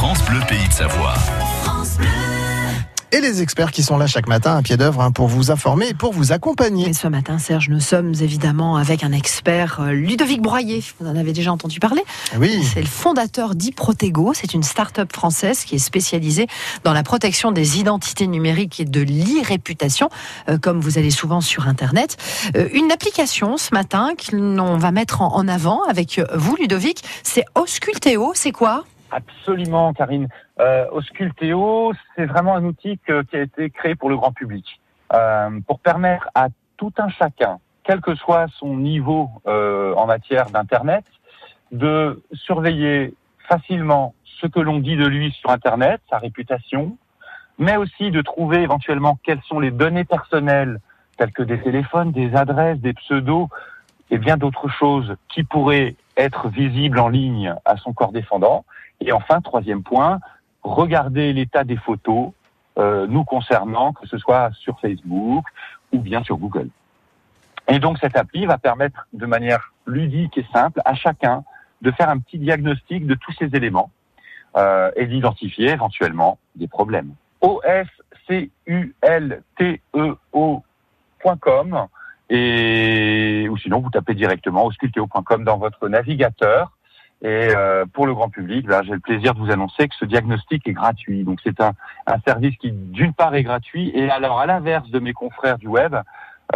France Bleu Pays de Savoie. Et les experts qui sont là chaque matin à pied d'œuvre hein, pour vous informer et pour vous accompagner. Et ce matin, Serge, nous sommes évidemment avec un expert, euh, Ludovic Broyer. Vous en avez déjà entendu parler Oui. C'est le fondateur d'Iprotego. C'est une start-up française qui est spécialisée dans la protection des identités numériques et de l'e-réputation, euh, comme vous allez souvent sur Internet. Euh, une application ce matin qu'on va mettre en, en avant avec vous, Ludovic, c'est Ausculteo. C'est quoi? Absolument, Karine. Euh, Ausculteo, c'est vraiment un outil que- qui a été créé pour le grand public, euh, pour permettre à tout un chacun, quel que soit son niveau euh, en matière d'Internet, de surveiller facilement ce que l'on dit de lui sur Internet, sa réputation, mais aussi de trouver éventuellement quelles sont les données personnelles, telles que des téléphones, des adresses, des pseudos, et bien d'autres choses qui pourraient être visibles en ligne à son corps défendant. Et enfin, troisième point, regarder l'état des photos euh, nous concernant, que ce soit sur Facebook ou bien sur Google. Et donc cette appli va permettre de manière ludique et simple à chacun de faire un petit diagnostic de tous ces éléments euh, et d'identifier éventuellement des problèmes. O-S-C-U-L-T-E-O.com et ou sinon vous tapez directement ausculteo.com dans votre navigateur et euh, pour le grand public, ben, j'ai le plaisir de vous annoncer que ce diagnostic est gratuit. Donc c'est un, un service qui, d'une part, est gratuit, et alors à l'inverse de mes confrères du web,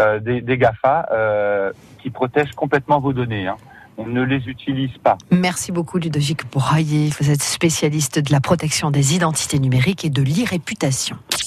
euh, des, des GAFA, euh, qui protègent complètement vos données. hein. On ne les utilise pas. Merci beaucoup, Ludovic Broyer. Vous êtes spécialiste de la protection des identités numériques et de l'e-réputation.